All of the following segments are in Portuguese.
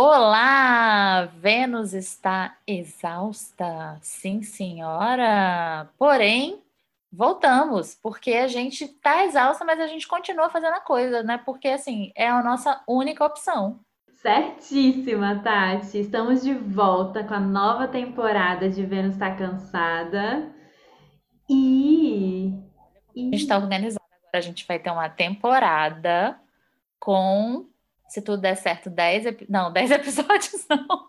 Olá! Vênus está exausta, sim, senhora. Porém, voltamos, porque a gente está exausta, mas a gente continua fazendo a coisa, né? Porque, assim, é a nossa única opção. Certíssima, Tati. Estamos de volta com a nova temporada de Vênus Está Cansada. E. A gente está organizando agora, a gente vai ter uma temporada com se tudo der certo, 10 não, 10 episódios não.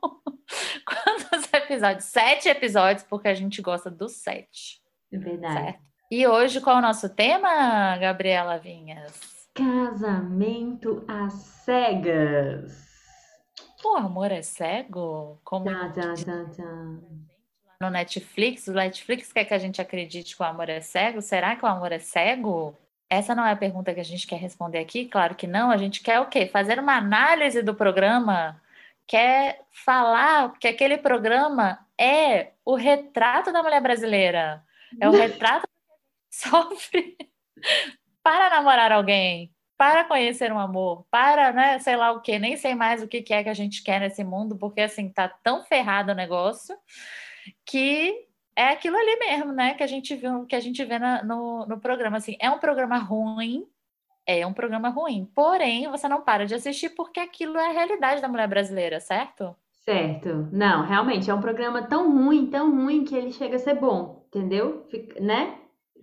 Quantos episódios? Sete episódios, porque a gente gosta dos sete. É verdade. Certo? E hoje, qual é o nosso tema, Gabriela Vinhas? Casamento às cegas. O amor é cego? Como tá, tá, tá, tá. No Netflix, o Netflix quer que a gente acredite que o amor é cego? Será que o amor é cego? Essa não é a pergunta que a gente quer responder aqui, claro que não. A gente quer o quê? Fazer uma análise do programa, quer falar que aquele programa é o retrato da mulher brasileira, é o retrato que sofre para namorar alguém, para conhecer um amor, para, né, sei lá o que, nem sei mais o que é que a gente quer nesse mundo, porque assim tá tão ferrado o negócio que é aquilo ali mesmo, né? Que a gente viu, que a gente vê na, no, no programa. Assim, é um programa ruim, é um programa ruim. Porém, você não para de assistir porque aquilo é a realidade da mulher brasileira, certo? Certo. Não, realmente é um programa tão ruim, tão ruim que ele chega a ser bom, entendeu? Fica, né?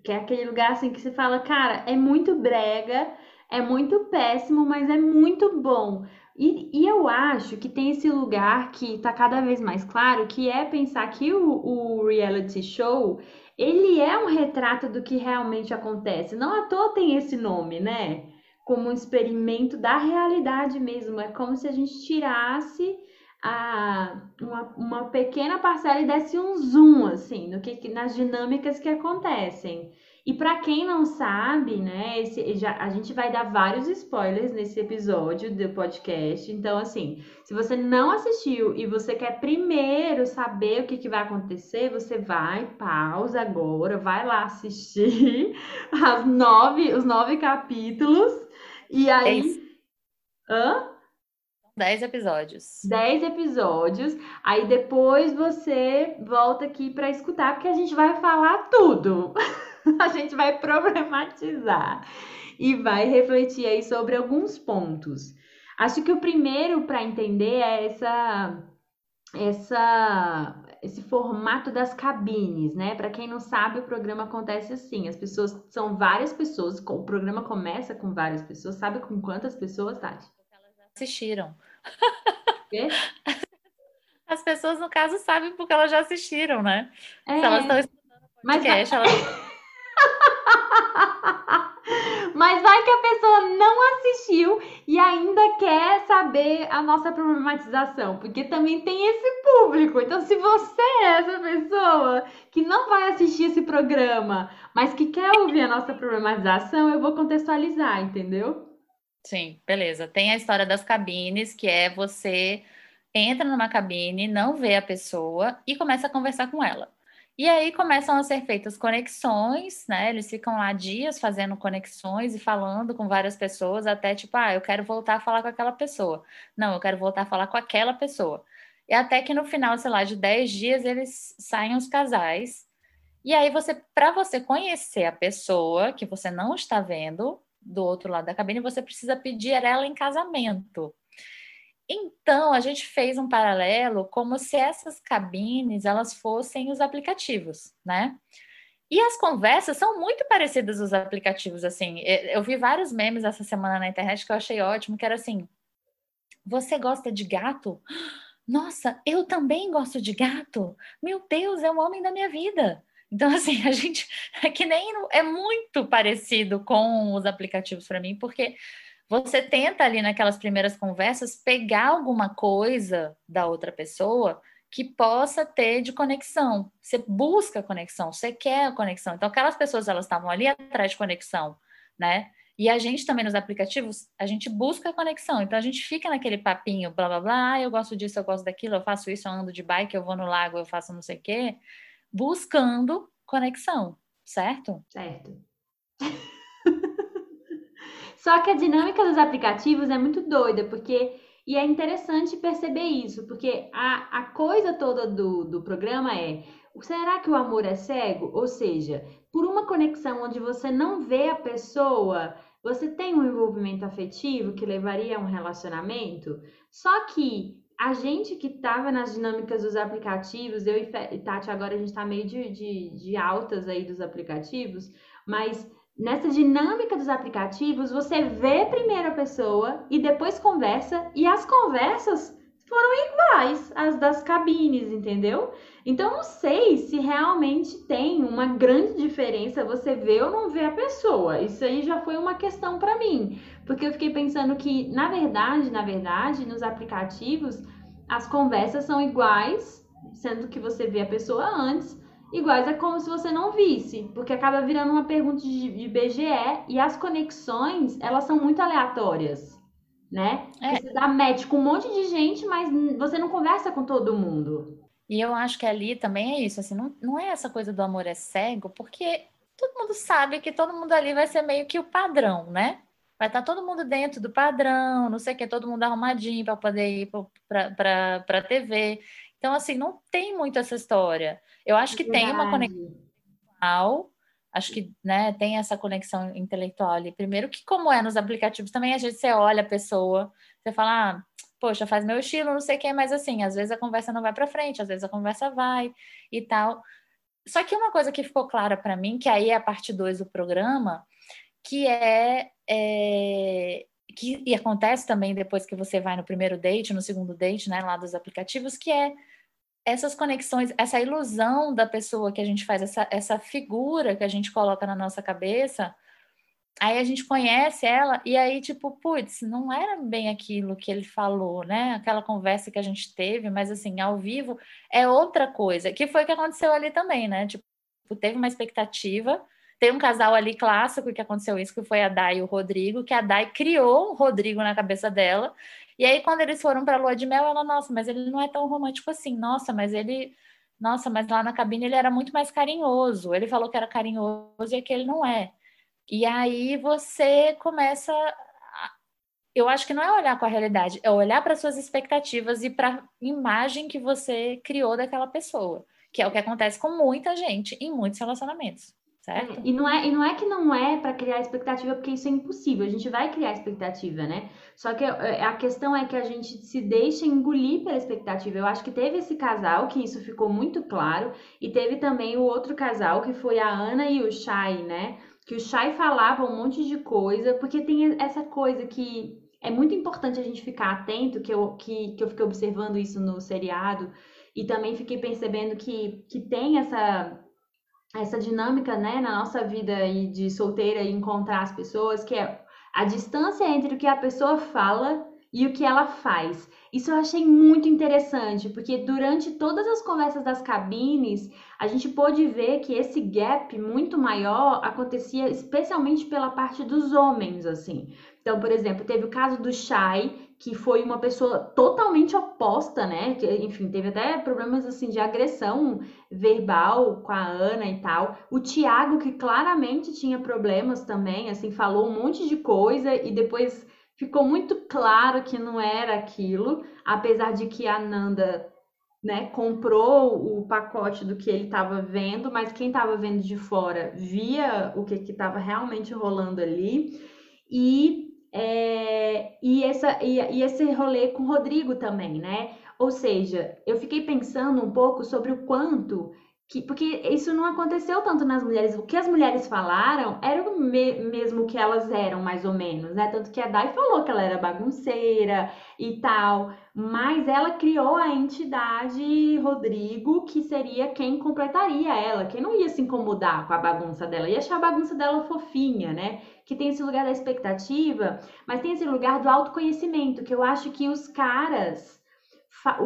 Que é aquele lugar assim que se fala, cara, é muito brega, é muito péssimo, mas é muito bom. E, e, eu acho que tem esse lugar que está cada vez mais claro, que é pensar que o, o, reality show ele é um retrato do que realmente acontece. Não à toa tem esse nome, né? Como um experimento da realidade mesmo. É como se a gente tirasse a, uma, uma pequena parcela e desse um zoom, assim, no que, nas dinâmicas que acontecem. E para quem não sabe, né, esse, já, a gente vai dar vários spoilers nesse episódio do podcast. Então, assim, se você não assistiu e você quer primeiro saber o que, que vai acontecer, você vai, pausa agora, vai lá assistir as nove, os nove capítulos. E aí. É Hã? Dez episódios. Dez episódios. Aí depois você volta aqui para escutar, porque a gente vai falar tudo. a gente vai problematizar e vai refletir aí sobre alguns pontos. Acho que o primeiro para entender é essa essa esse formato das cabines, né? Para quem não sabe, o programa acontece assim: as pessoas são várias pessoas, o programa começa com várias pessoas. Sabe com quantas pessoas, Tati? Elas assistiram. Quê? As pessoas, no caso, sabem porque elas já assistiram, né? É, Se elas estão estudando podcast, Mas... elas Mas vai que a pessoa não assistiu e ainda quer saber a nossa problematização, porque também tem esse público. Então, se você é essa pessoa que não vai assistir esse programa, mas que quer ouvir a nossa problematização, eu vou contextualizar, entendeu? Sim, beleza. Tem a história das cabines, que é você entra numa cabine, não vê a pessoa e começa a conversar com ela. E aí começam a ser feitas conexões, né? Eles ficam lá dias fazendo conexões e falando com várias pessoas, até tipo, ah, eu quero voltar a falar com aquela pessoa. Não, eu quero voltar a falar com aquela pessoa. E até que no final, sei lá, de 10 dias, eles saem os casais. E aí você, para você conhecer a pessoa que você não está vendo do outro lado da cabine, você precisa pedir ela em casamento. Então, a gente fez um paralelo como se essas cabines elas fossem os aplicativos, né? E as conversas são muito parecidas aos aplicativos, assim. Eu vi vários memes essa semana na internet que eu achei ótimo, que era assim: você gosta de gato? Nossa, eu também gosto de gato. Meu Deus, é o homem da minha vida. Então, assim, a gente é que nem é muito parecido com os aplicativos para mim, porque você tenta ali naquelas primeiras conversas pegar alguma coisa da outra pessoa que possa ter de conexão. Você busca conexão, você quer a conexão. Então, aquelas pessoas elas estavam ali atrás de conexão, né? E a gente também nos aplicativos, a gente busca a conexão. Então a gente fica naquele papinho, blá blá blá, ah, eu gosto disso, eu gosto daquilo, eu faço isso, eu ando de bike, eu vou no lago, eu faço não sei o quê, buscando conexão, certo? Certo. Só que a dinâmica dos aplicativos é muito doida, porque E é interessante perceber isso, porque a, a coisa toda do, do programa é: será que o amor é cego? Ou seja, por uma conexão onde você não vê a pessoa, você tem um envolvimento afetivo que levaria a um relacionamento, só que a gente que estava nas dinâmicas dos aplicativos, eu e Tati agora a gente está meio de, de, de altas aí dos aplicativos, mas nessa dinâmica dos aplicativos, você vê primeiro a pessoa e depois conversa, e as conversas foram iguais às das cabines, entendeu? Então não sei se realmente tem uma grande diferença você ver ou não ver a pessoa. Isso aí já foi uma questão para mim, porque eu fiquei pensando que na verdade, na verdade, nos aplicativos as conversas são iguais, sendo que você vê a pessoa antes, iguais é como se você não visse, porque acaba virando uma pergunta de, de BGE e as conexões, elas são muito aleatórias né? É. Você dá match com um monte de gente, mas você não conversa com todo mundo. E eu acho que ali também é isso, assim, não, não é essa coisa do amor é cego, porque todo mundo sabe que todo mundo ali vai ser meio que o padrão, né? Vai estar tá todo mundo dentro do padrão, não sei o que, todo mundo arrumadinho para poder ir para a TV. Então, assim, não tem muito essa história. Eu acho que Verdade. tem uma conexão acho que né, tem essa conexão intelectual ali. Primeiro, que como é nos aplicativos, também a gente você olha a pessoa, você fala, ah, poxa, faz meu estilo, não sei o que, mas assim, às vezes a conversa não vai para frente, às vezes a conversa vai e tal. Só que uma coisa que ficou clara para mim, que aí é a parte 2 do programa, que é, é que e acontece também depois que você vai no primeiro date, no segundo date, né, lá dos aplicativos, que é essas conexões, essa ilusão da pessoa que a gente faz, essa, essa figura que a gente coloca na nossa cabeça, aí a gente conhece ela e aí, tipo, putz, não era bem aquilo que ele falou, né? Aquela conversa que a gente teve, mas assim, ao vivo é outra coisa, que foi o que aconteceu ali também, né? Tipo, teve uma expectativa. Tem um casal ali clássico que aconteceu isso, que foi a Dai e o Rodrigo, que a Dai criou o Rodrigo na cabeça dela, e aí, quando eles foram para a lua de mel, ela, nossa, mas ele não é tão romântico assim. Nossa, mas ele. Nossa, mas lá na cabine ele era muito mais carinhoso. Ele falou que era carinhoso e que ele não é. E aí você começa. Eu acho que não é olhar com a realidade, é olhar para suas expectativas e para a imagem que você criou daquela pessoa, que é o que acontece com muita gente em muitos relacionamentos. Certo? É, e, não é, e não é que não é para criar expectativa, porque isso é impossível. A gente vai criar expectativa, né? Só que é, a questão é que a gente se deixa engolir pela expectativa. Eu acho que teve esse casal que isso ficou muito claro, e teve também o outro casal que foi a Ana e o Shai, né? Que o Shai falava um monte de coisa, porque tem essa coisa que é muito importante a gente ficar atento, que eu, que, que eu fiquei observando isso no seriado, e também fiquei percebendo que, que tem essa essa dinâmica, né, na nossa vida aí de solteira e encontrar as pessoas, que é a distância entre o que a pessoa fala e o que ela faz. Isso eu achei muito interessante, porque durante todas as conversas das cabines, a gente pôde ver que esse gap muito maior acontecia especialmente pela parte dos homens, assim. Então, por exemplo, teve o caso do Shai, que foi uma pessoa totalmente oposta, né? Que, enfim, teve até problemas assim de agressão verbal com a Ana e tal. O Tiago, que claramente tinha problemas também, assim, falou um monte de coisa e depois ficou muito claro que não era aquilo, apesar de que a Nanda né, comprou o pacote do que ele estava vendo, mas quem estava vendo de fora via o que estava realmente rolando ali. E é, e, essa, e, e esse rolê com o Rodrigo também, né? Ou seja, eu fiquei pensando um pouco sobre o quanto que, porque isso não aconteceu tanto nas mulheres. O que as mulheres falaram era o me, mesmo que elas eram, mais ou menos, né? Tanto que a Dai falou que ela era bagunceira e tal, mas ela criou a entidade Rodrigo, que seria quem completaria ela, quem não ia se incomodar com a bagunça dela, ia achar a bagunça dela fofinha, né? Que tem esse lugar da expectativa, mas tem esse lugar do autoconhecimento, que eu acho que os caras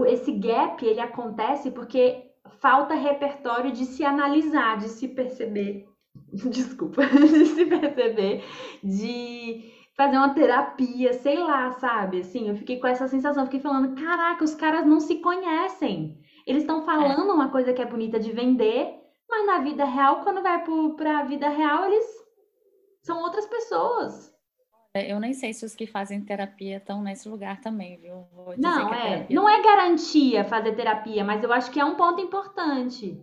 esse gap ele acontece porque falta repertório de se analisar, de se perceber. Desculpa, de se perceber, de fazer uma terapia, sei lá, sabe? Assim, eu fiquei com essa sensação, fiquei falando, caraca, os caras não se conhecem. Eles estão falando é. uma coisa que é bonita de vender, mas na vida real, quando vai para a vida real, eles são outras pessoas. Eu nem sei se os que fazem terapia estão nesse lugar também, viu? não, é. Não é garantia fazer terapia, mas eu acho que é um ponto importante.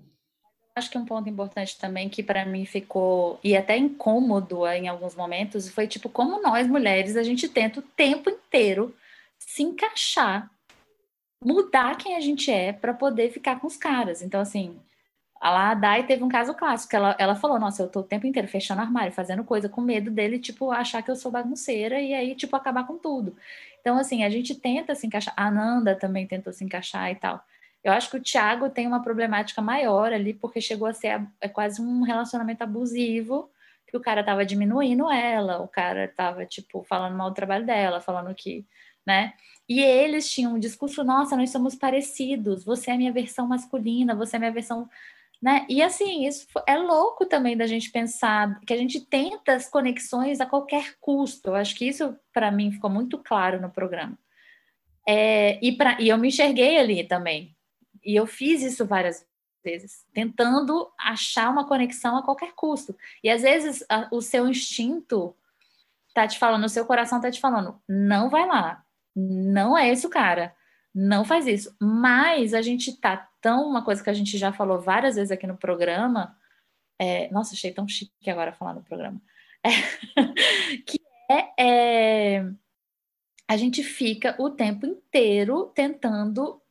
Acho que um ponto importante também que para mim ficou e até incômodo em alguns momentos foi tipo como nós mulheres a gente tenta o tempo inteiro se encaixar, mudar quem a gente é para poder ficar com os caras. Então assim, a Dai teve um caso clássico, ela, ela falou, nossa, eu tô o tempo inteiro fechando armário, fazendo coisa com medo dele, tipo, achar que eu sou bagunceira e aí, tipo, acabar com tudo. Então, assim, a gente tenta se encaixar, a Nanda também tentou se encaixar e tal. Eu acho que o Thiago tem uma problemática maior ali, porque chegou a ser é quase um relacionamento abusivo, que o cara tava diminuindo ela, o cara tava, tipo, falando mal do trabalho dela, falando que, né? E eles tinham um discurso, nossa, nós somos parecidos, você é a minha versão masculina, você é a minha versão né? E assim, isso é louco também da gente pensar que a gente tenta as conexões a qualquer custo. Eu acho que isso, para mim, ficou muito claro no programa. É, e, pra, e eu me enxerguei ali também. E eu fiz isso várias vezes, tentando achar uma conexão a qualquer custo. E às vezes a, o seu instinto tá te falando, o seu coração tá te falando, não vai lá, não é esse o cara, não faz isso. Mas a gente tá tão uma coisa que a gente já falou várias vezes aqui no programa. É, nossa, achei tão chique agora falar no programa. É, que é, é, a gente fica o tempo inteiro tentando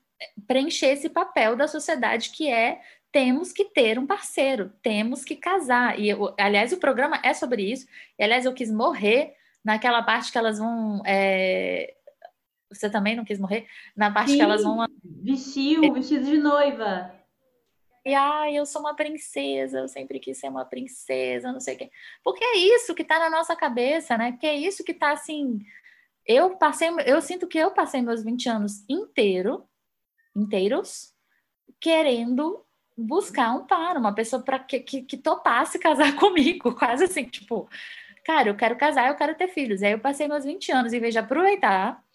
preencher esse papel da sociedade que é temos que ter um parceiro, temos que casar. E eu, aliás, o programa é sobre isso. E aliás, eu quis morrer naquela parte que elas vão é, você também não quis morrer? Na parte Sim, que elas vão. Vestiu, vestido de noiva. E ai, eu sou uma princesa, eu sempre quis ser uma princesa, não sei o quê. Porque é isso que tá na nossa cabeça, né? Que é isso que tá assim. Eu passei, eu sinto que eu passei meus 20 anos inteiro, inteiros, querendo buscar um par, uma pessoa para que, que, que topasse casar comigo, quase assim, tipo, cara, eu quero casar, eu quero ter filhos. Aí eu passei meus 20 anos, em vez de aproveitar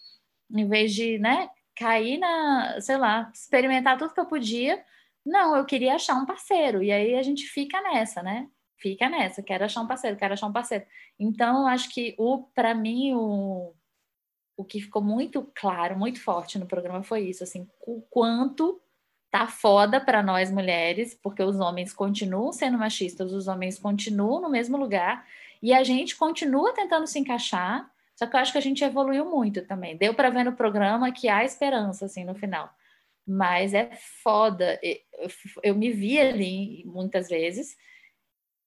em vez de, né, cair na, sei lá, experimentar tudo que eu podia, não, eu queria achar um parceiro. E aí a gente fica nessa, né? Fica nessa, quero achar um parceiro, quero achar um parceiro. Então, acho que o para mim o o que ficou muito claro, muito forte no programa foi isso, assim, o quanto tá foda para nós mulheres, porque os homens continuam sendo machistas, os homens continuam no mesmo lugar e a gente continua tentando se encaixar só que eu acho que a gente evoluiu muito também. Deu para ver no programa que há esperança, assim, no final. Mas é foda. Eu, me vi ali muitas vezes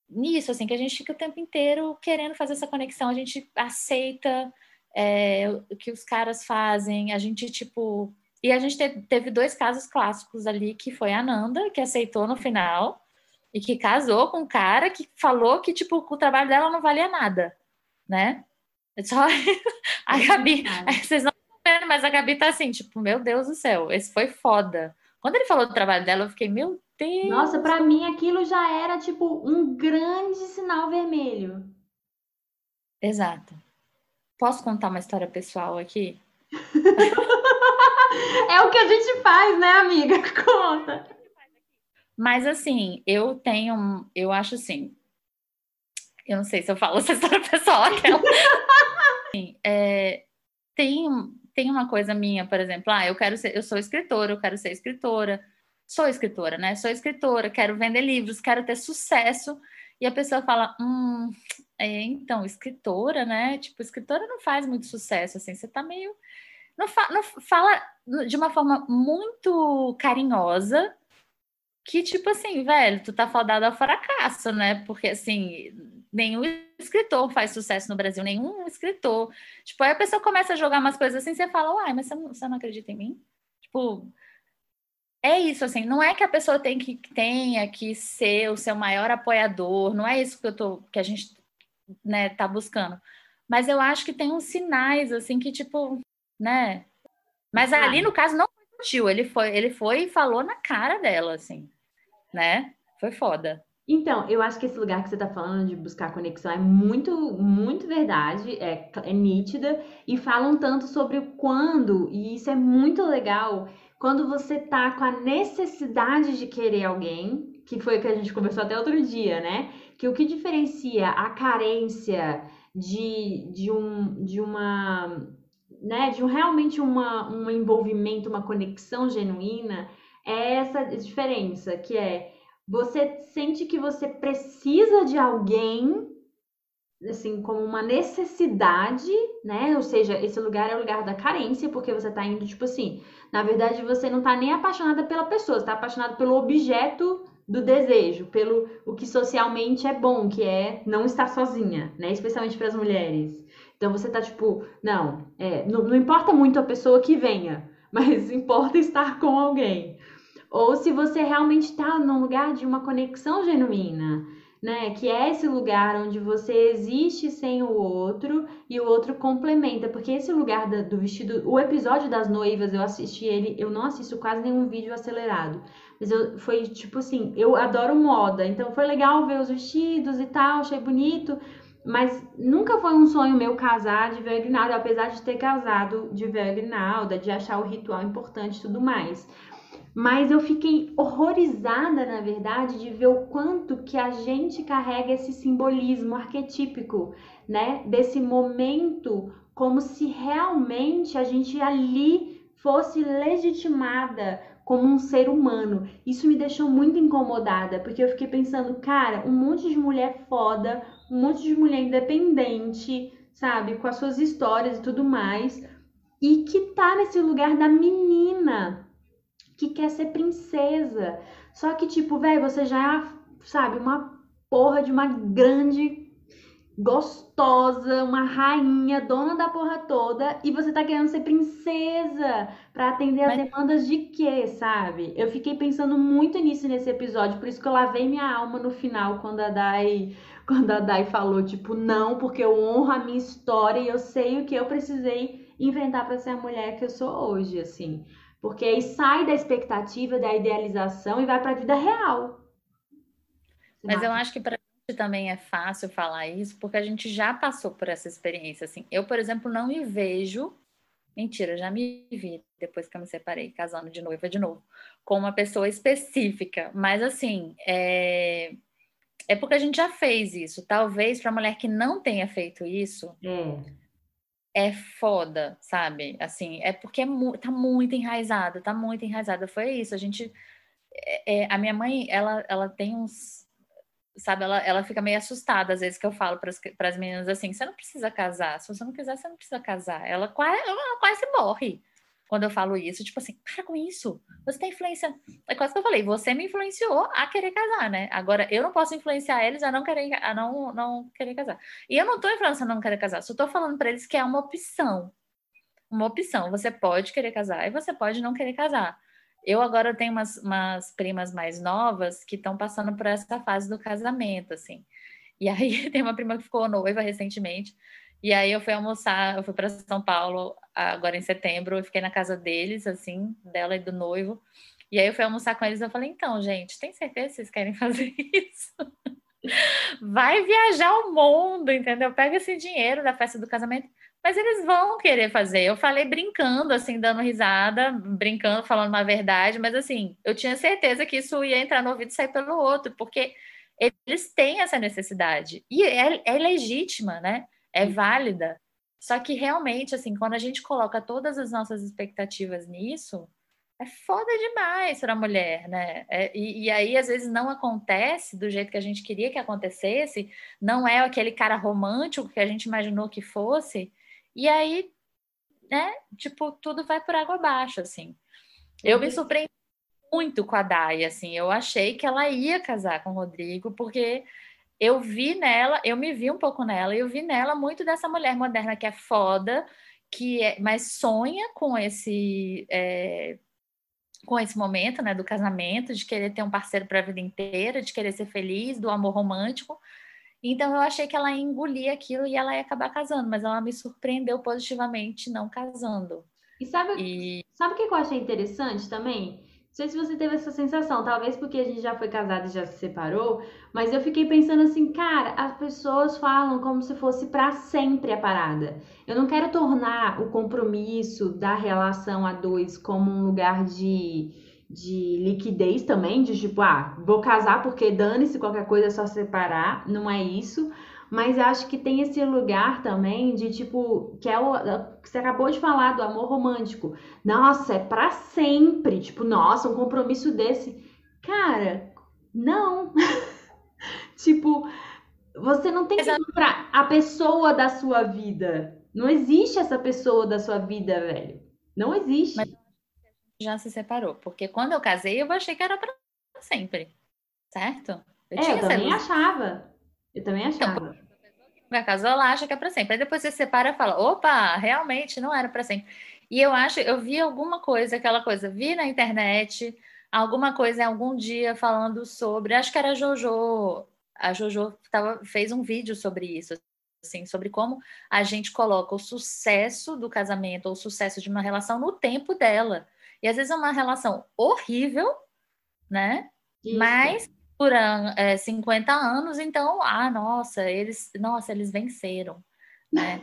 nisso, assim, que a gente fica o tempo inteiro querendo fazer essa conexão. A gente aceita é, o que os caras fazem. A gente, tipo... E a gente teve, teve dois casos clássicos ali, que foi a Nanda, que aceitou no final, e que casou com um cara que falou que, tipo, o trabalho dela não valia nada, né? Só a Gabi, vocês não estão vendo, mas a Gabi tá assim, tipo, meu Deus do céu, esse foi foda. Quando ele falou do trabalho dela, eu fiquei, meu Deus. Nossa, para mim aquilo já era tipo um grande sinal vermelho. Exato. Posso contar uma história pessoal aqui? é o que a gente faz, né, amiga? Conta. Mas assim, eu tenho, eu acho assim, eu não sei se eu falo essa história pessoal, aquela. É, tem, tem uma coisa minha, por exemplo, ah, eu quero ser, eu sou escritora, eu quero ser escritora, sou escritora, né? Sou escritora, quero vender livros, quero ter sucesso. E a pessoa fala, hum, é, então, escritora, né? Tipo, escritora não faz muito sucesso, assim, você tá meio. Não, fa não fala de uma forma muito carinhosa, que, tipo assim, velho, tu tá fadado ao fracasso, né? Porque, assim, nenhum escritor faz sucesso no Brasil, nenhum escritor. Tipo, aí a pessoa começa a jogar umas coisas assim, você fala, uai, mas você não, você não acredita em mim? Tipo, é isso, assim, não é que a pessoa tem que, tenha que ser o seu maior apoiador, não é isso que eu tô, que a gente, né, tá buscando. Mas eu acho que tem uns sinais, assim, que, tipo, né? Mas ali, no caso, não foi tio, ele foi, ele foi e falou na cara dela, assim, né? Foi foda. Então, eu acho que esse lugar que você está falando de buscar conexão é muito, muito verdade, é, é nítida, e fala um tanto sobre o quando, e isso é muito legal, quando você tá com a necessidade de querer alguém, que foi o que a gente conversou até outro dia, né? Que o que diferencia a carência de, de, um, de uma. Né, de um, realmente uma, um envolvimento, uma conexão genuína, é essa diferença, que é você sente que você precisa de alguém assim, como uma necessidade, né? Ou seja, esse lugar é o lugar da carência, porque você tá indo, tipo assim, na verdade você não tá nem apaixonada pela pessoa, você tá apaixonada pelo objeto do desejo, pelo o que socialmente é bom, que é não estar sozinha, né? Especialmente para as mulheres. Então você tá tipo, não, é, não, não importa muito a pessoa que venha, mas importa estar com alguém. Ou se você realmente está num lugar de uma conexão genuína, né? Que é esse lugar onde você existe sem o outro e o outro complementa. Porque esse lugar do vestido, o episódio das noivas, eu assisti ele, eu não assisto quase nenhum vídeo acelerado. Mas eu, foi tipo assim, eu adoro moda, então foi legal ver os vestidos e tal, achei bonito. Mas nunca foi um sonho meu casar de véu grinalda, apesar de ter casado de véu grinalda, de achar o ritual importante e tudo mais. Mas eu fiquei horrorizada, na verdade, de ver o quanto que a gente carrega esse simbolismo arquetípico, né? Desse momento, como se realmente a gente ali fosse legitimada como um ser humano. Isso me deixou muito incomodada, porque eu fiquei pensando, cara, um monte de mulher foda, um monte de mulher independente, sabe, com as suas histórias e tudo mais, e que tá nesse lugar da menina, que quer ser princesa. Só que, tipo, velho, você já é, sabe, uma porra de uma grande gostosa, uma rainha, dona da porra toda, e você tá querendo ser princesa para atender as Mas... demandas de quê, sabe? Eu fiquei pensando muito nisso nesse episódio, por isso que eu lavei minha alma no final quando a Dai, quando a Dai falou tipo, não, porque eu honro a minha história e eu sei o que eu precisei enfrentar para ser a mulher que eu sou hoje, assim. Porque aí sai da expectativa, da idealização e vai para a vida real. Mas eu acho que para a gente também é fácil falar isso, porque a gente já passou por essa experiência. Assim, eu, por exemplo, não me vejo. Mentira, já me vi depois que eu me separei, casando de noiva de novo, com uma pessoa específica. Mas assim, é, é porque a gente já fez isso. Talvez para a mulher que não tenha feito isso. É é foda, sabe? Assim, é porque é mu tá muito enraizada, tá muito enraizada. Foi isso, a gente... É, é, a minha mãe, ela, ela tem uns... Sabe, ela, ela fica meio assustada às vezes que eu falo para as meninas assim, você não precisa casar, se você não quiser, você não precisa casar. Ela quase, ela quase morre quando eu falo isso, tipo assim, para com isso, você tem influência. É quase que eu falei, você me influenciou a querer casar, né? Agora eu não posso influenciar eles a não querer, a não, não querer casar. E eu não tô influenciando a não querer casar, só tô falando para eles que é uma opção. Uma opção. Você pode querer casar e você pode não querer casar. Eu agora tenho umas, umas primas mais novas que estão passando por essa fase do casamento, assim. E aí tem uma prima que ficou noiva recentemente. E aí eu fui almoçar, eu fui para São Paulo agora em setembro, eu fiquei na casa deles, assim, dela e do noivo. E aí eu fui almoçar com eles, eu falei, então, gente, tem certeza que vocês querem fazer isso? Vai viajar o mundo, entendeu? Pega esse dinheiro da festa do casamento, mas eles vão querer fazer. Eu falei brincando, assim, dando risada, brincando, falando uma verdade, mas assim, eu tinha certeza que isso ia entrar no ouvido e sair pelo outro, porque eles têm essa necessidade. E é, é legítima, né? É válida. Só que realmente, assim, quando a gente coloca todas as nossas expectativas nisso, é foda demais para a mulher, né? É, e, e, aí, às vezes, não acontece do jeito que a gente queria que acontecesse, não é aquele cara romântico que a gente imaginou que fosse, e aí, né, tipo, tudo vai por água abaixo, assim. Eu me uhum. surpreendi muito com a Dai, assim, eu achei que ela ia casar com o Rodrigo, porque eu vi nela, eu me vi um pouco nela, e eu vi nela muito dessa mulher moderna que é foda, que é, mas sonha com esse é, com esse momento, né, do casamento, de querer ter um parceiro para a vida inteira, de querer ser feliz, do amor romântico. Então eu achei que ela ia engolir aquilo e ela ia acabar casando, mas ela me surpreendeu positivamente não casando. E sabe, e... sabe o que eu achei interessante também? Sei se você teve essa sensação, talvez porque a gente já foi casado e já se separou, mas eu fiquei pensando assim, cara, as pessoas falam como se fosse para sempre a parada. Eu não quero tornar o compromisso da relação a dois como um lugar de, de liquidez também, de tipo, ah, vou casar porque dane-se qualquer coisa é só separar, não é isso. Mas acho que tem esse lugar também de tipo, que é o que você acabou de falar do amor romântico. Nossa, é para sempre. Tipo, nossa, um compromisso desse. Cara, não. tipo, você não tem que comprar a pessoa da sua vida. Não existe essa pessoa da sua vida, velho. Não existe. Mas já se separou, porque quando eu casei, eu achei que era para sempre. Certo? Eu é, eu também achava. Eu também então, achava. Então, vai ela acha que é para sempre. Aí depois você separa e fala: opa, realmente não era para sempre. E eu acho, eu vi alguma coisa, aquela coisa, vi na internet, alguma coisa em algum dia falando sobre, acho que era a Jojo, a Jojo tava, fez um vídeo sobre isso, assim, sobre como a gente coloca o sucesso do casamento ou o sucesso de uma relação no tempo dela. E às vezes é uma relação horrível, né? Isso. Mas por é, 50 anos, então, ah, nossa, eles, nossa, eles venceram, né?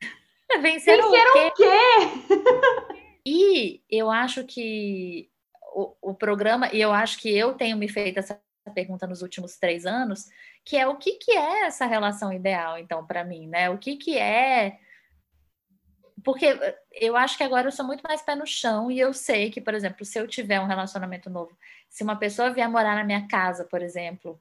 venceram, venceram o quê? O quê? e eu acho que o, o programa, e eu acho que eu tenho me feito essa pergunta nos últimos três anos, que é o que, que é essa relação ideal, então, para mim, né? O que, que é porque eu acho que agora eu sou muito mais pé no chão e eu sei que, por exemplo, se eu tiver um relacionamento novo, se uma pessoa vier morar na minha casa, por exemplo,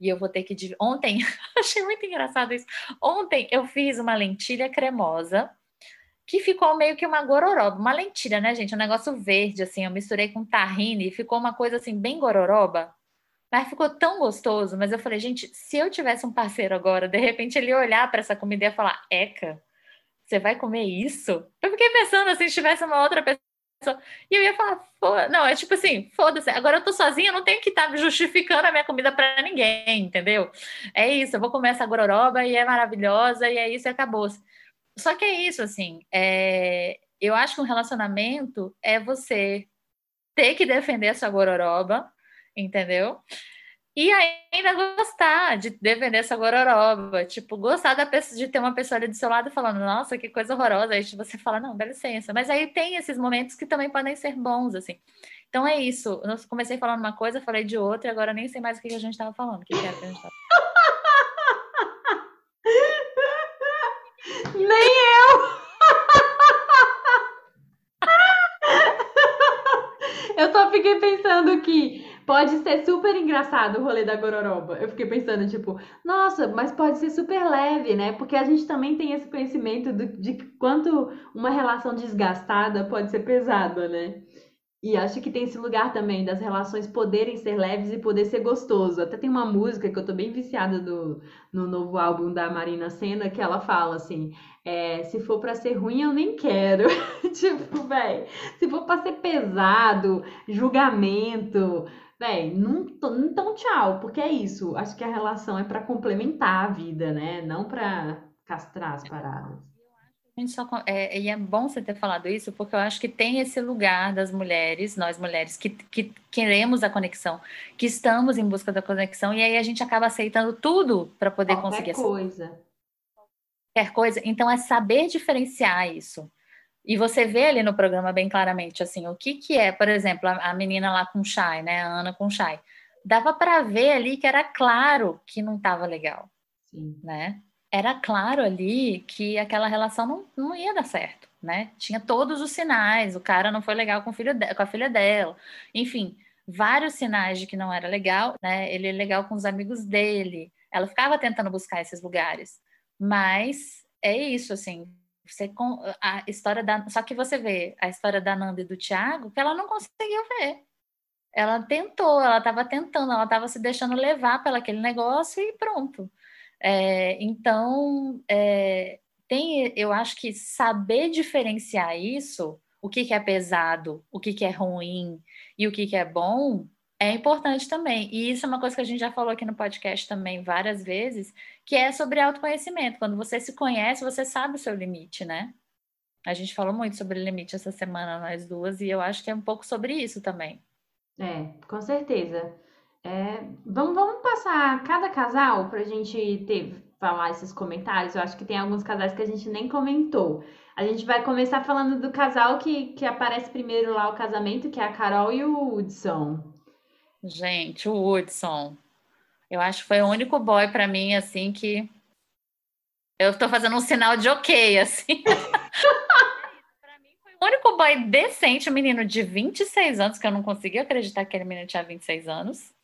e eu vou ter que. Ontem, achei muito engraçado isso. Ontem eu fiz uma lentilha cremosa que ficou meio que uma gororoba, uma lentilha, né, gente? Um negócio verde, assim. Eu misturei com tahine e ficou uma coisa assim, bem gororoba. Mas ficou tão gostoso. Mas eu falei, gente, se eu tivesse um parceiro agora, de repente ele ia olhar para essa comida e ia falar, Eca você vai comer isso? Eu fiquei pensando assim, se tivesse uma outra pessoa. E eu ia falar, não, é tipo assim, foda-se, agora eu tô sozinha, não tenho que estar tá justificando a minha comida para ninguém, entendeu? É isso, eu vou comer essa gororoba e é maravilhosa, e é isso e acabou. Só que é isso, assim, é... eu acho que um relacionamento é você ter que defender a sua gororoba, entendeu? E ainda gostar de defender essa gororoba, tipo, gostar da pessoa, de ter uma pessoa ali do seu lado falando, nossa, que coisa horrorosa. Aí você fala, não, dá licença. Mas aí tem esses momentos que também podem ser bons, assim. Então é isso. Eu comecei falando uma coisa, falei de outra, e agora nem sei mais o que a gente estava falando. O que, era que a gente tava... Nem eu! eu só fiquei pensando que Pode ser super engraçado o rolê da gororoba. Eu fiquei pensando, tipo, nossa, mas pode ser super leve, né? Porque a gente também tem esse conhecimento do, de quanto uma relação desgastada pode ser pesada, né? E acho que tem esse lugar também das relações poderem ser leves e poder ser gostoso. Até tem uma música que eu tô bem viciada do, no novo álbum da Marina Senna que ela fala assim: é, se for para ser ruim, eu nem quero. tipo, velho, se for para ser pesado, julgamento, Véi, não, então tchau, porque é isso. Acho que a relação é para complementar a vida, né? Não para castrar as paradas. A gente só, é, e é bom você ter falado isso, porque eu acho que tem esse lugar das mulheres, nós mulheres, que, que queremos a conexão, que estamos em busca da conexão, e aí a gente acaba aceitando tudo para poder Qualquer conseguir coisa. Essa... Qualquer coisa. Então é saber diferenciar isso. E você vê ali no programa bem claramente, assim, o que que é, por exemplo, a, a menina lá com Shai, né, a Ana com Shai. Dava para ver ali que era claro que não estava legal, Sim. né? Era claro ali que aquela relação não, não ia dar certo, né? Tinha todos os sinais, o cara não foi legal com, filho de, com a filha dela, enfim, vários sinais de que não era legal, né? Ele é legal com os amigos dele. Ela ficava tentando buscar esses lugares, mas é isso, assim, você a história da só que você vê a história da Nanda e do Thiago que ela não conseguiu ver. Ela tentou, ela estava tentando, ela estava se deixando levar pelo aquele negócio e pronto. É, então é, tem, eu acho que saber diferenciar isso, o que, que é pesado, o que, que é ruim e o que, que é bom, é importante também. E isso é uma coisa que a gente já falou aqui no podcast também várias vezes, que é sobre autoconhecimento. Quando você se conhece, você sabe o seu limite, né? A gente falou muito sobre limite essa semana, nós duas, e eu acho que é um pouco sobre isso também. É, com certeza. É, vamos, vamos passar cada casal para a gente ter, falar esses comentários. Eu acho que tem alguns casais que a gente nem comentou. A gente vai começar falando do casal que, que aparece primeiro lá, o casamento, que é a Carol e o Hudson. Gente, o Hudson. Eu acho que foi o único boy para mim, assim, que. Eu tô fazendo um sinal de ok, assim. pra mim foi o único boy decente, um menino de 26 anos, que eu não conseguia acreditar que aquele menino tinha 26 anos.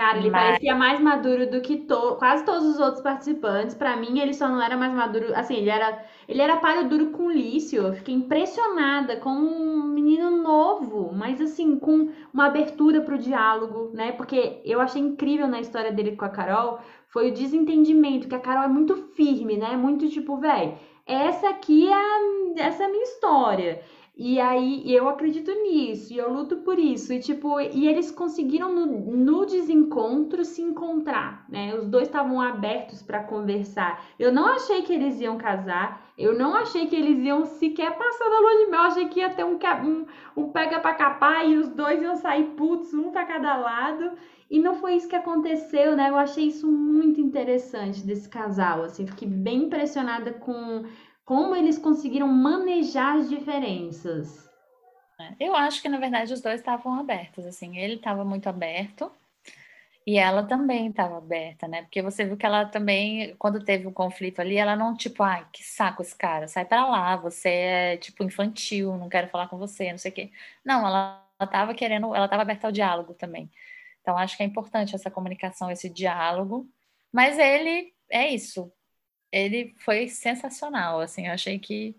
Cara, ele Mas... parecia mais maduro do que to... quase todos os outros participantes. Para mim, ele só não era mais maduro. Assim, ele era, ele era páreo duro com Lício. Eu fiquei impressionada com um menino novo, mas assim, com uma abertura para o diálogo, né? Porque eu achei incrível na história dele com a Carol foi o desentendimento, que a Carol é muito firme, né? Muito tipo, velho, essa aqui é a, essa é a minha história. E aí eu acredito nisso, e eu luto por isso. E tipo, e eles conseguiram no, no desencontro se encontrar, né? Os dois estavam abertos para conversar. Eu não achei que eles iam casar, eu não achei que eles iam sequer passar da lua de mel. Eu achei que ia ter um, um, um pega para capar e os dois iam sair putos, um para cada lado. E não foi isso que aconteceu, né? Eu achei isso muito interessante desse casal, assim, fiquei bem impressionada com como eles conseguiram manejar as diferenças. É, eu acho que na verdade os dois estavam abertos, assim, ele estava muito aberto e ela também estava aberta, né? Porque você viu que ela também, quando teve um conflito ali, ela não tipo, ai, que saco esse cara, sai para lá, você é tipo infantil, não quero falar com você, não sei o quê. Não, ela estava querendo, ela estava aberta ao diálogo também. Então acho que é importante essa comunicação, esse diálogo. Mas ele é isso, ele foi sensacional, assim, eu achei que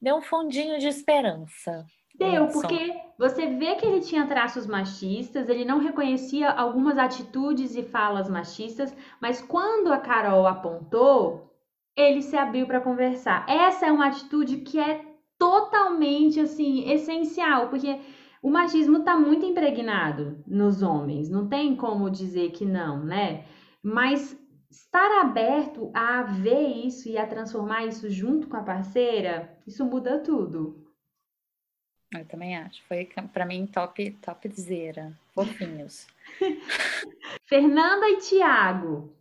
deu um fundinho de esperança. Deu, porque você vê que ele tinha traços machistas, ele não reconhecia algumas atitudes e falas machistas, mas quando a Carol apontou, ele se abriu para conversar. Essa é uma atitude que é totalmente assim essencial, porque o machismo está muito impregnado nos homens, não tem como dizer que não, né? Mas estar aberto a ver isso e a transformar isso junto com a parceira, isso muda tudo. Eu também acho. Foi para mim top, top zera. Fofinhos. Fernanda e Tiago.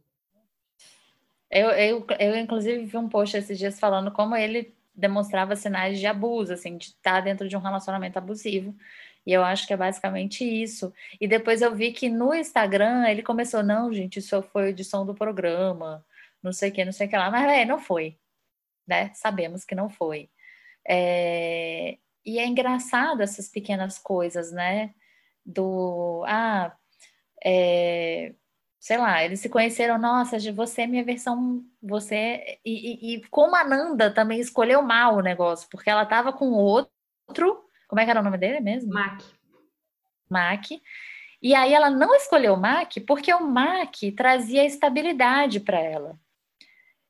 Eu, eu, eu, inclusive, vi um post esses dias falando como ele demonstrava sinais de abuso, assim, de estar dentro de um relacionamento abusivo. E eu acho que é basicamente isso. E depois eu vi que no Instagram ele começou, não, gente, isso foi edição do programa, não sei o que, não sei o que lá, mas é, não foi, né? Sabemos que não foi. É... E é engraçado essas pequenas coisas, né? Do, ah, é... sei lá, eles se conheceram, nossa, de você é minha versão, você. E, e, e como a Nanda também escolheu mal o negócio, porque ela tava com outro como é que era o nome dele mesmo? Mac. Mac. E aí ela não escolheu o Mac porque o Mac trazia estabilidade para ela.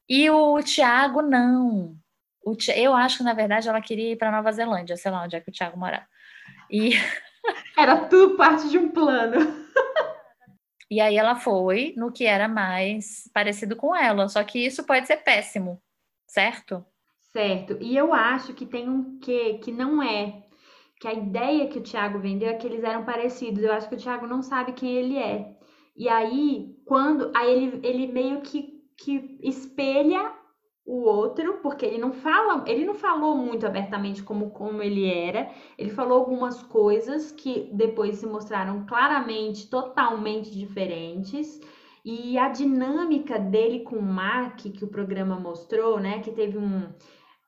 E o Tiago não. O, eu acho que, na verdade, ela queria ir para Nova Zelândia, sei lá onde é que o Tiago morava. E... Era tudo parte de um plano. E aí ela foi no que era mais parecido com ela. Só que isso pode ser péssimo, certo? Certo. E eu acho que tem um quê que não é que a ideia que o Thiago vendeu é que eles eram parecidos. Eu acho que o Thiago não sabe quem ele é. E aí, quando. Aí ele, ele meio que, que espelha o outro, porque ele não fala, ele não falou muito abertamente como, como ele era. Ele falou algumas coisas que depois se mostraram claramente, totalmente diferentes. E a dinâmica dele com o Mark, que o programa mostrou, né? Que teve um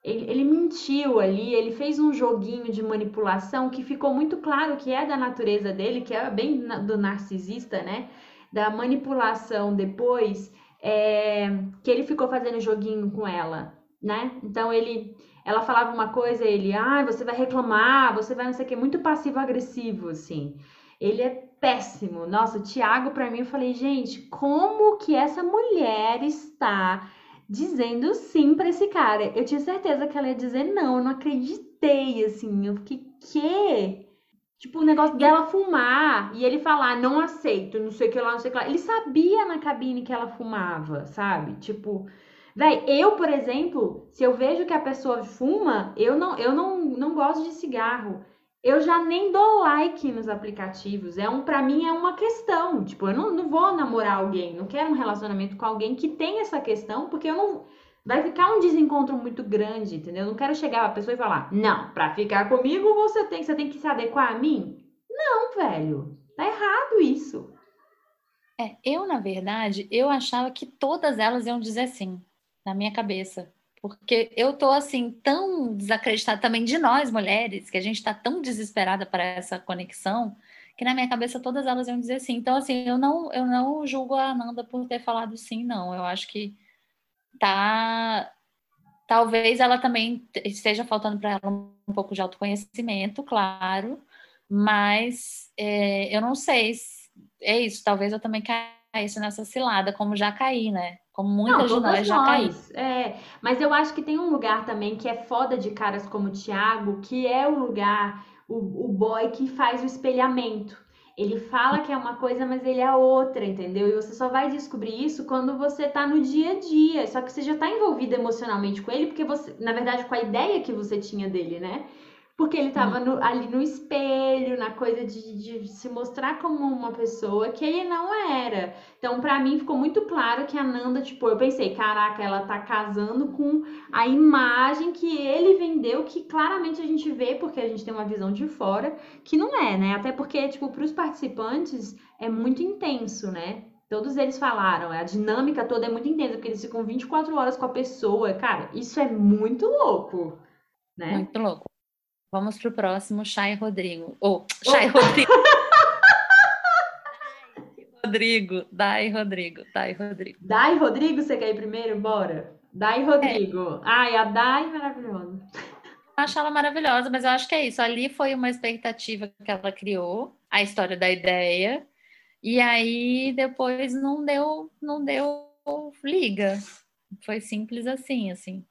ele, ele, mentiu ali, ele fez um joguinho de manipulação que ficou muito claro que é da natureza dele, que é bem do narcisista, né? Da manipulação depois, é, que ele ficou fazendo joguinho com ela, né? Então ele, ela falava uma coisa, ele, ah, você vai reclamar, você vai não sei o que, muito passivo-agressivo, assim. Ele é péssimo. Nossa, o Thiago, para mim, eu falei, gente, como que essa mulher está dizendo sim para esse cara. Eu tinha certeza que ela ia dizer não, eu não acreditei, assim. Eu fiquei, que? Tipo, o negócio dela fumar e ele falar, não aceito, não sei o que lá, não sei o que lá. Ele sabia na cabine que ela fumava, sabe? Tipo, véi, eu, por exemplo, se eu vejo que a pessoa fuma, eu não, eu não, não gosto de cigarro eu já nem dou like nos aplicativos. É um, para mim é uma questão. Tipo, eu não, não vou namorar alguém, não quero um relacionamento com alguém que tem essa questão, porque eu não vai ficar um desencontro muito grande, entendeu? Eu não quero chegar a pessoa e falar: "Não, para ficar comigo você tem, você tem que se adequar a mim". Não, velho. Tá errado isso. É, eu, na verdade, eu achava que todas elas iam dizer sim, na minha cabeça. Porque eu tô, assim, tão desacreditada também de nós, mulheres, que a gente tá tão desesperada para essa conexão, que na minha cabeça todas elas iam dizer sim. Então, assim, eu não, eu não julgo a Ananda por ter falado sim, não. Eu acho que tá. Talvez ela também esteja faltando para ela um pouco de autoconhecimento, claro, mas é, eu não sei. Se, é isso, talvez eu também caísse nessa cilada, como já caí, né? Como muitas não, de nós já caí. É, mas eu acho que tem um lugar também que é foda de caras como o Thiago, que é o lugar o, o boy que faz o espelhamento. Ele fala que é uma coisa, mas ele é outra, entendeu? E você só vai descobrir isso quando você tá no dia a dia. Só que você já tá envolvido emocionalmente com ele, porque você, na verdade, com a ideia que você tinha dele, né? Porque ele estava hum. ali no espelho, na coisa de, de, se mostrar como uma pessoa que ele não era. Então, para mim, ficou muito claro que a Nanda, tipo, eu pensei, caraca, ela tá casando com a imagem que ele vendeu, que claramente a gente vê, porque a gente tem uma visão de fora, que não é, né? Até porque, tipo, pros participantes é muito intenso, né? Todos eles falaram, a dinâmica toda é muito intensa, porque eles ficam 24 horas com a pessoa. Cara, isso é muito louco, né? Muito louco. Vamos pro próximo, Chay Rodrigo. Ou, oh, Chay oh. Rodrigo. Rodrigo, Dai Rodrigo, Dai Rodrigo. Dai Rodrigo, você quer ir primeiro? Bora. Dai Rodrigo. É. Ai, a Dai maravilhosa. Eu acho ela maravilhosa, mas eu acho que é isso. Ali foi uma expectativa que ela criou, a história da ideia, e aí depois não deu, não deu liga. Foi simples assim, assim.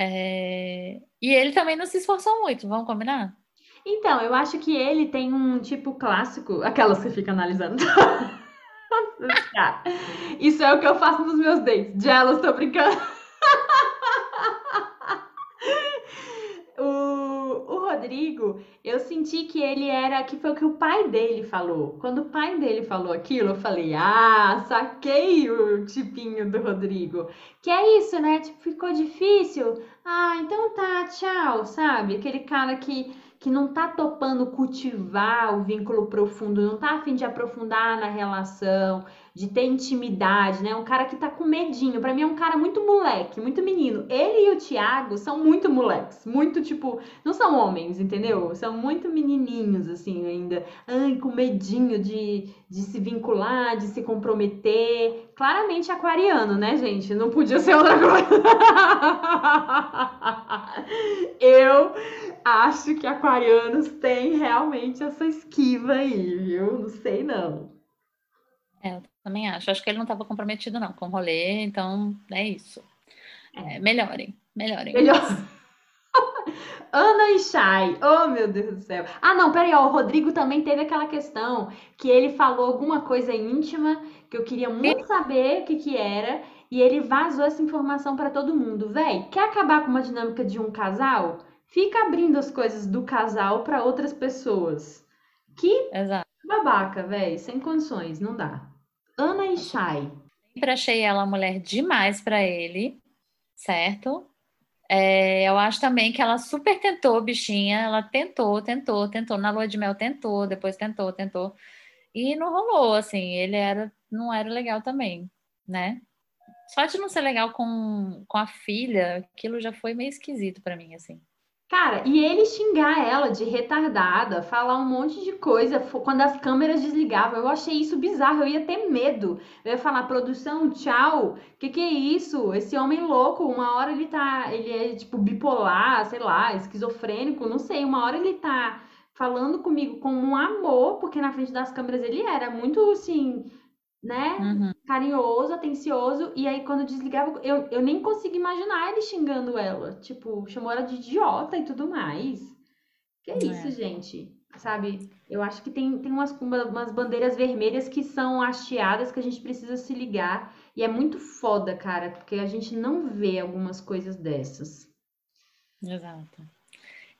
É... E ele também não se esforçou muito, vamos combinar? Então, eu acho que ele tem um tipo clássico, aquelas que fica analisando. Isso é o que eu faço nos meus dates. Jealous, tô brincando. Rodrigo, eu senti que ele era, que foi o que o pai dele falou. Quando o pai dele falou aquilo, eu falei, ah, saquei o tipinho do Rodrigo. Que é isso, né? Tipo, ficou difícil? Ah, então tá, tchau, sabe? Aquele cara que que não tá topando cultivar o vínculo profundo, não tá afim de aprofundar na relação, de ter intimidade, né? Um cara que tá com medinho. Para mim é um cara muito moleque, muito menino. Ele e o Thiago são muito moleques, muito tipo, não são homens, entendeu? São muito menininhos assim ainda. Ai, com medinho de, de se vincular, de se comprometer. Claramente aquariano, né, gente? Não podia ser outra coisa. Eu acho que aquarianos têm realmente essa esquiva aí, viu? Não sei não. É, eu também acho. Acho que ele não estava comprometido, não, com o rolê, então é isso. É, melhorem, melhorem. Melhor. Ana e Chay. Oh, meu Deus do céu. Ah, não, peraí, ó, o Rodrigo também teve aquela questão que ele falou alguma coisa íntima que eu queria muito saber o que que era e ele vazou essa informação para todo mundo. Véi, quer acabar com uma dinâmica de um casal? Fica abrindo as coisas do casal para outras pessoas. Que Exato. babaca, véi, sem condições, não dá. Ana e Shai. Sempre achei ela mulher demais para ele, certo? É, eu acho também que ela super tentou, bichinha. Ela tentou, tentou, tentou. Na lua de mel tentou, depois tentou, tentou. E não rolou, assim. Ele era, não era legal também, né? Só de não ser legal com, com a filha, aquilo já foi meio esquisito para mim, assim. Cara, e ele xingar ela de retardada, falar um monte de coisa quando as câmeras desligavam. Eu achei isso bizarro, eu ia ter medo. Eu ia falar, produção, tchau. Que que é isso? Esse homem louco, uma hora ele tá, ele é tipo bipolar, sei lá, esquizofrênico, não sei, uma hora ele tá falando comigo com um amor, porque na frente das câmeras ele era muito assim, né? Uhum. Carinhoso, atencioso. E aí, quando desligava, eu, eu nem consigo imaginar ele xingando ela. Tipo, chamou ela de idiota e tudo mais. Que é, é. isso, gente? Sabe? Eu acho que tem, tem umas, umas bandeiras vermelhas que são hasteadas que a gente precisa se ligar. E é muito foda, cara, porque a gente não vê algumas coisas dessas. Exato.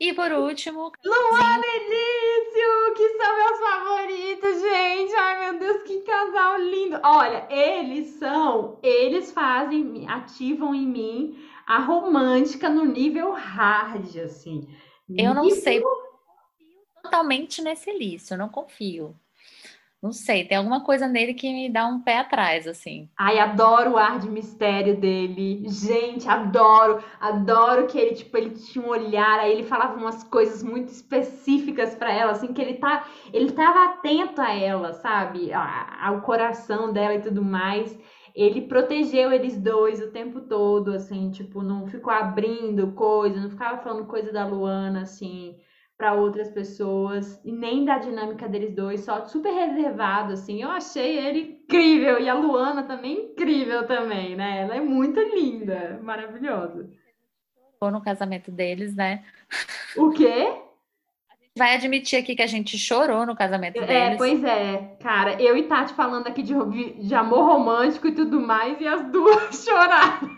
E por último. Luana e que são meus favoritos, gente. Ai, meu Deus, que casal lindo. Olha, eles são. Eles fazem, ativam em mim a romântica no nível hard, assim. Eu não nível... sei. Eu confio totalmente nesse Lício, eu não confio. Não sei, tem alguma coisa nele que me dá um pé atrás, assim. Ai, adoro o ar de mistério dele. Gente, adoro. Adoro que ele, tipo, ele tinha um olhar, aí ele falava umas coisas muito específicas para ela, assim, que ele tá, ele tava atento a ela, sabe? Ao coração dela e tudo mais. Ele protegeu eles dois o tempo todo, assim, tipo, não ficou abrindo coisa, não ficava falando coisa da Luana, assim para outras pessoas e nem da dinâmica deles dois, só super reservado assim. Eu achei ele incrível e a Luana também incrível também, né? Ela é muito linda, maravilhosa. No casamento deles, né? O quê? vai admitir aqui que a gente chorou no casamento é, deles. É, pois é, cara. Eu e Tati falando aqui de, de amor romântico e tudo mais, e as duas choraram.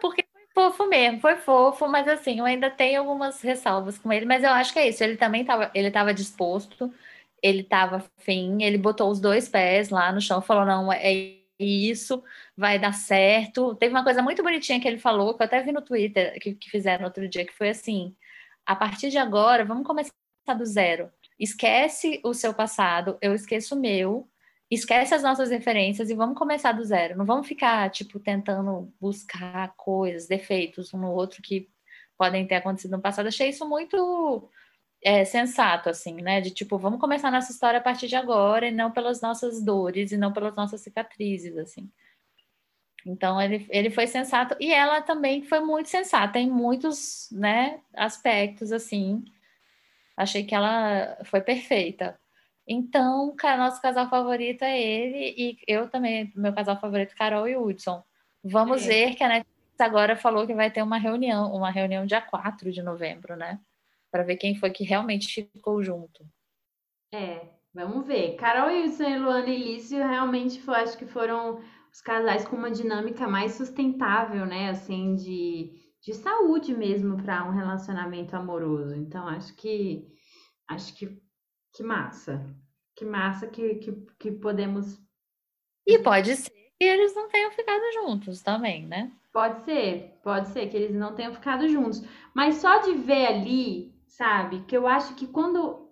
Porque fofo mesmo, foi fofo, mas assim, eu ainda tenho algumas ressalvas com ele, mas eu acho que é isso. Ele também estava, ele estava disposto, ele estava fim, ele botou os dois pés lá no chão, falou: não, é isso, vai dar certo. Teve uma coisa muito bonitinha que ele falou, que eu até vi no Twitter, que, que fizeram outro dia, que foi assim: a partir de agora, vamos começar do zero. Esquece o seu passado, eu esqueço o meu, esquece as nossas referências e vamos começar do zero. Não vamos ficar, tipo, tentando buscar coisas, defeitos um no outro que podem ter acontecido no passado. Achei isso muito é, sensato, assim, né? De tipo, vamos começar nossa história a partir de agora e não pelas nossas dores e não pelas nossas cicatrizes, assim. Então, ele, ele foi sensato e ela também foi muito sensata em muitos, né, aspectos, assim. Achei que ela foi perfeita. Então, nosso casal favorito é ele e eu também, meu casal favorito, Carol e Hudson. Vamos é. ver que a Netflix agora falou que vai ter uma reunião, uma reunião dia 4 de novembro, né? Para ver quem foi que realmente ficou junto. É, vamos ver. Carol e Hudson e Luana e Lício realmente foi, acho que foram os casais com uma dinâmica mais sustentável, né? Assim, de, de saúde mesmo para um relacionamento amoroso. Então, acho que acho que que massa. Que massa que, que, que podemos. E pode ser que eles não tenham ficado juntos também, né? Pode ser, pode ser que eles não tenham ficado juntos. Mas só de ver ali, sabe? Que eu acho que quando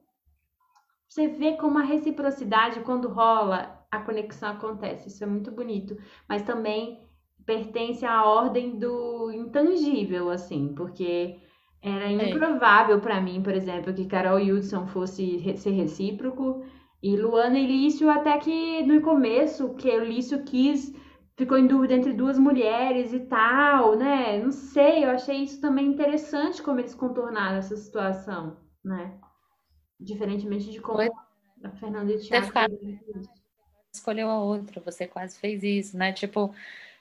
você vê como a reciprocidade, quando rola, a conexão acontece. Isso é muito bonito. Mas também pertence à ordem do intangível, assim, porque era é. improvável para mim, por exemplo, que Carol Hudson fosse ser recíproco. E Luana e Lício, até que no começo, que o Lício quis, ficou em dúvida entre duas mulheres e tal, né? Não sei, eu achei isso também interessante como eles contornaram essa situação, né? Diferentemente de como Foi. a Fernanda e o Thiago... Escolheu a outra, você quase fez isso, né? Tipo,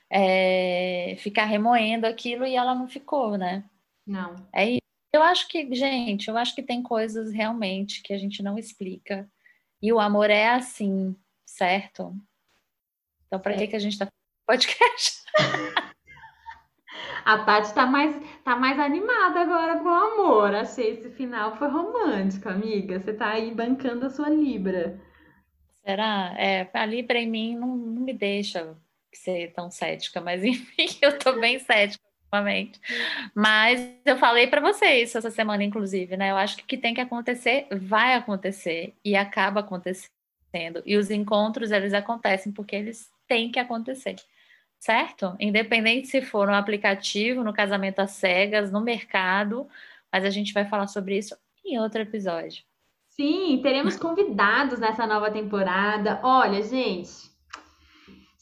é... ficar remoendo aquilo e ela não ficou, né? Não. É isso. Eu acho que, gente, eu acho que tem coisas realmente que a gente não explica. E o amor é assim, certo? Então, para é. que, que a gente está podcast? A Tati tá mais, tá mais animada agora com o amor. Achei esse final foi romântico, amiga. Você tá aí bancando a sua Libra. Será? É, a Libra em mim não, não me deixa ser tão cética, mas enfim, eu tô bem cética ultimamente. Mas eu falei para vocês essa semana, inclusive, né? Eu acho que o que tem que acontecer vai acontecer e acaba acontecendo. E os encontros, eles acontecem porque eles têm que acontecer, certo? Independente se for no aplicativo, no casamento às cegas, no mercado, mas a gente vai falar sobre isso em outro episódio. Sim, teremos convidados nessa nova temporada. Olha, gente,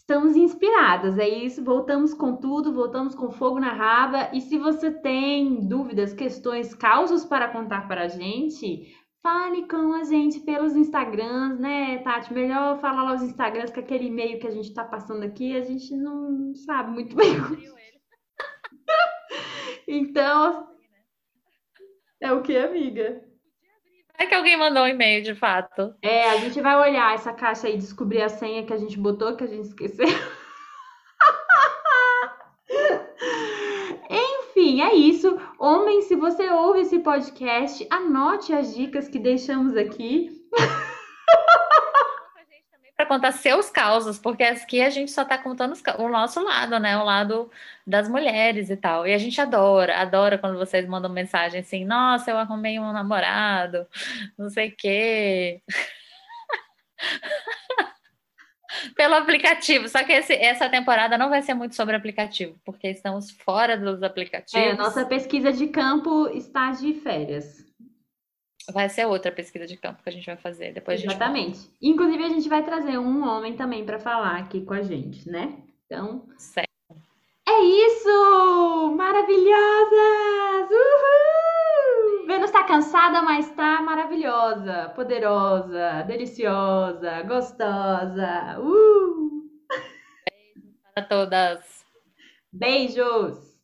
estamos inspiradas. É isso, voltamos com tudo, voltamos com fogo na raba. E se você tem dúvidas, questões, causos para contar para a gente, fale com a gente pelos Instagrams, né, Tati? Melhor falar lá os Instagrams que aquele e-mail que a gente está passando aqui, a gente não sabe muito bem. então, é o que, amiga? É que alguém mandou um e-mail de fato. É, a gente vai olhar essa caixa aí, descobrir a senha que a gente botou, que a gente esqueceu. Enfim, é isso. Homem, se você ouve esse podcast, anote as dicas que deixamos aqui. para contar seus causos, porque aqui a gente só está contando o nosso lado, né? O lado das mulheres e tal. E a gente adora, adora quando vocês mandam mensagem assim: nossa, eu arrumei um namorado, não sei o quê. Pelo aplicativo. Só que esse, essa temporada não vai ser muito sobre aplicativo, porque estamos fora dos aplicativos. É, nossa pesquisa de campo está de férias. Vai ser outra pesquisa de campo que a gente vai fazer depois. Exatamente. Inclusive, a gente vai trazer um homem também para falar aqui com a gente, né? Então. Certo. É isso! Maravilhosas! Uhul! Vênus tá cansada, mas tá maravilhosa, poderosa, deliciosa, gostosa. Uh! Beijos para todas. Beijos!